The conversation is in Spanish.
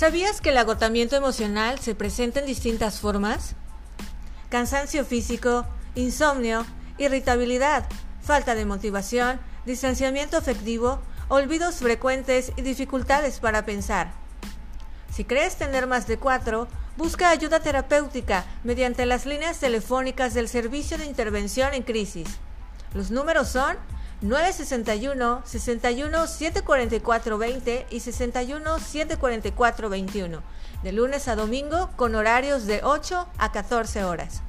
¿Sabías que el agotamiento emocional se presenta en distintas formas? Cansancio físico, insomnio, irritabilidad, falta de motivación, distanciamiento afectivo, olvidos frecuentes y dificultades para pensar. Si crees tener más de cuatro, busca ayuda terapéutica mediante las líneas telefónicas del Servicio de Intervención en Crisis. Los números son 961 61 744 20 y 61 744 21, de lunes a domingo con horarios de 8 a 14 horas.